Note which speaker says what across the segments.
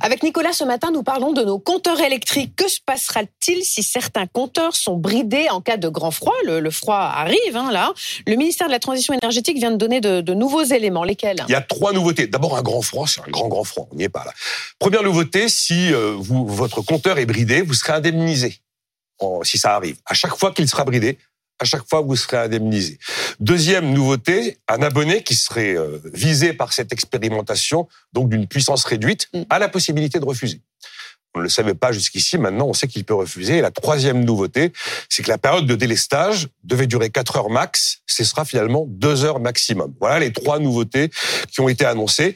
Speaker 1: Avec Nicolas, ce matin, nous parlons de nos compteurs électriques. Que se passera-t-il si certains compteurs sont bridés en cas de grand froid? Le, froid arrive, hein, là. Le ministère de la Transition énergétique vient de donner de, nouveaux éléments. Lesquels?
Speaker 2: Il y a trois nouveautés. D'abord, un grand froid, c'est un grand, grand froid. On n'y est pas là. Première nouveauté, si euh, vous, votre compteur est bridé, vous serez indemnisé. si ça arrive. À chaque fois qu'il sera bridé, à chaque fois, vous serez indemnisé. Deuxième nouveauté, un abonné qui serait euh, visé par cette expérimentation, donc d'une puissance réduite, mm. a la possibilité de refuser. On ne le savait pas jusqu'ici, maintenant on sait qu'il peut refuser. Et la troisième nouveauté, c'est que la période de délestage devait durer 4 heures max, ce sera finalement 2 heures maximum. Voilà les trois nouveautés qui ont été annoncées.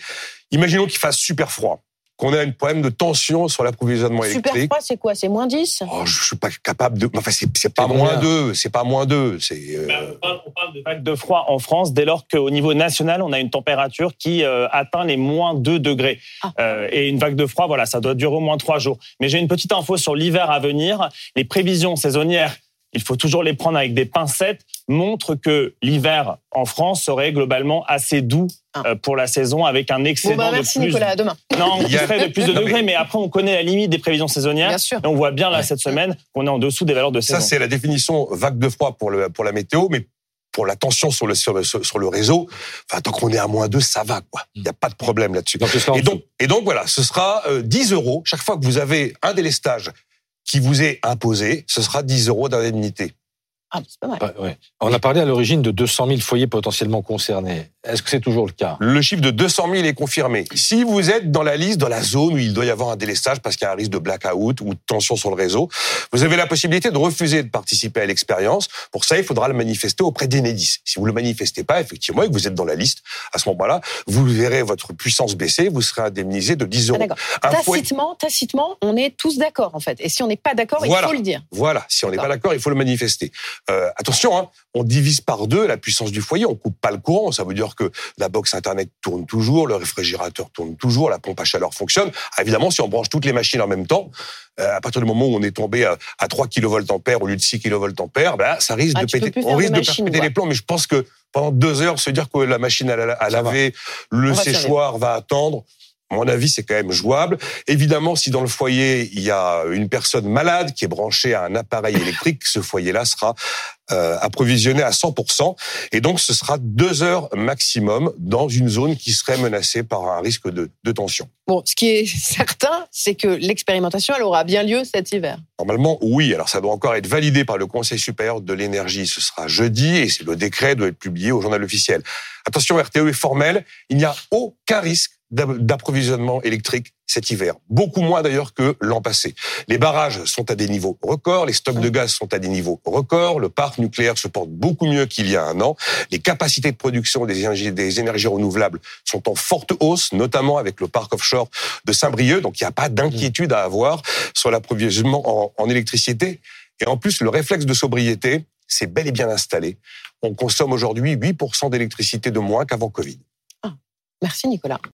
Speaker 2: Imaginons qu'il fasse super froid qu'on a un problème de tension sur l'approvisionnement électrique.
Speaker 1: Super froid, c'est quoi? C'est moins 10
Speaker 2: oh, Je suis pas capable de... Enfin, c'est pas moins 2, c'est pas moins 2. C'est,
Speaker 3: euh, bah, on, parle, de vague de froid en France dès lors qu'au niveau national, on a une température qui euh, atteint les moins 2 degrés. Ah. Euh, et une vague de froid, voilà, ça doit durer au moins 3 jours. Mais j'ai une petite info sur l'hiver à venir. Les prévisions saisonnières il faut toujours les prendre avec des pincettes, montrent que l'hiver en France serait globalement assez doux ah. euh, pour la saison avec un excédent
Speaker 1: bah, merci
Speaker 3: de plus.
Speaker 1: Nicolas, à demain.
Speaker 3: Non, qui serait de plus de degrés, mais après on connaît la limite des prévisions saisonnières.
Speaker 1: Bien sûr.
Speaker 3: Et on voit bien là cette semaine qu'on est en dessous des valeurs de saison.
Speaker 2: Ça c'est la définition vague de froid pour le pour la météo, mais pour la tension sur le, sur le, réseau, enfin, tant qu'on est à moins 2, ça va, quoi. Il n'y a pas de problème là-dessus. Et donc, et donc, voilà, ce sera 10 euh, euros. Chaque fois que vous avez un délestage qui vous est imposé, ce sera 10 euros d'indemnité.
Speaker 1: Ah, c'est pas mal.
Speaker 4: On a parlé à l'origine de 200 000 foyers potentiellement concernés. Est-ce que c'est toujours le cas?
Speaker 2: Le chiffre de 200 000 est confirmé. Si vous êtes dans la liste, dans la zone où il doit y avoir un délestage parce qu'il y a un risque de blackout ou de tension sur le réseau, vous avez la possibilité de refuser de participer à l'expérience. Pour ça, il faudra le manifester auprès d'Enedis. Si vous le manifestez pas, effectivement, et que vous êtes dans la liste, à ce moment-là, vous verrez votre puissance baisser, vous serez indemnisé de 10 euros.
Speaker 1: Ah, tacitement, tacitement, on est tous d'accord en fait. Et si on n'est pas d'accord, il faut le dire.
Speaker 2: Voilà, si on n'est pas d'accord, il faut le manifester. Euh, attention, hein, on divise par deux la puissance du foyer, on coupe pas le courant, ça veut dire que la box Internet tourne toujours, le réfrigérateur tourne toujours, la pompe à chaleur fonctionne. Ah, évidemment, si on branche toutes les machines en même temps, euh, à partir du moment où on est tombé à, 3 kVA au lieu de 6 kVA, ben, ça risque
Speaker 1: ah,
Speaker 2: de péter. On risque de percuter les plombs, mais je pense que pendant deux heures, se dire que la machine à, laver, le séchoir va attendre, à mon avis, c'est quand même jouable. Évidemment, si dans le foyer, il y a une personne malade qui est branchée à un appareil électrique, ce foyer-là sera euh, approvisionné à 100%. Et donc, ce sera deux heures maximum dans une zone qui serait menacée par un risque de, de tension.
Speaker 1: Bon, ce qui est certain, c'est que l'expérimentation, elle aura bien lieu cet hiver.
Speaker 2: Normalement, oui. Alors, ça doit encore être validé par le Conseil supérieur de l'énergie. Ce sera jeudi et le décret doit être publié au journal officiel. Attention, RTE est formel. Il n'y a aucun risque d'approvisionnement électrique cet hiver. Beaucoup moins d'ailleurs que l'an passé. Les barrages sont à des niveaux records, les stocks de gaz sont à des niveaux records, le parc nucléaire se porte beaucoup mieux qu'il y a un an, les capacités de production des énergies, renouvelables sont en forte hausse, notamment avec le parc offshore de Saint-Brieuc, donc il n'y a pas d'inquiétude à avoir sur l'approvisionnement en, en électricité. Et en plus, le réflexe de sobriété, c'est bel et bien installé. On consomme aujourd'hui 8% d'électricité de moins qu'avant Covid.
Speaker 1: Ah, merci Nicolas.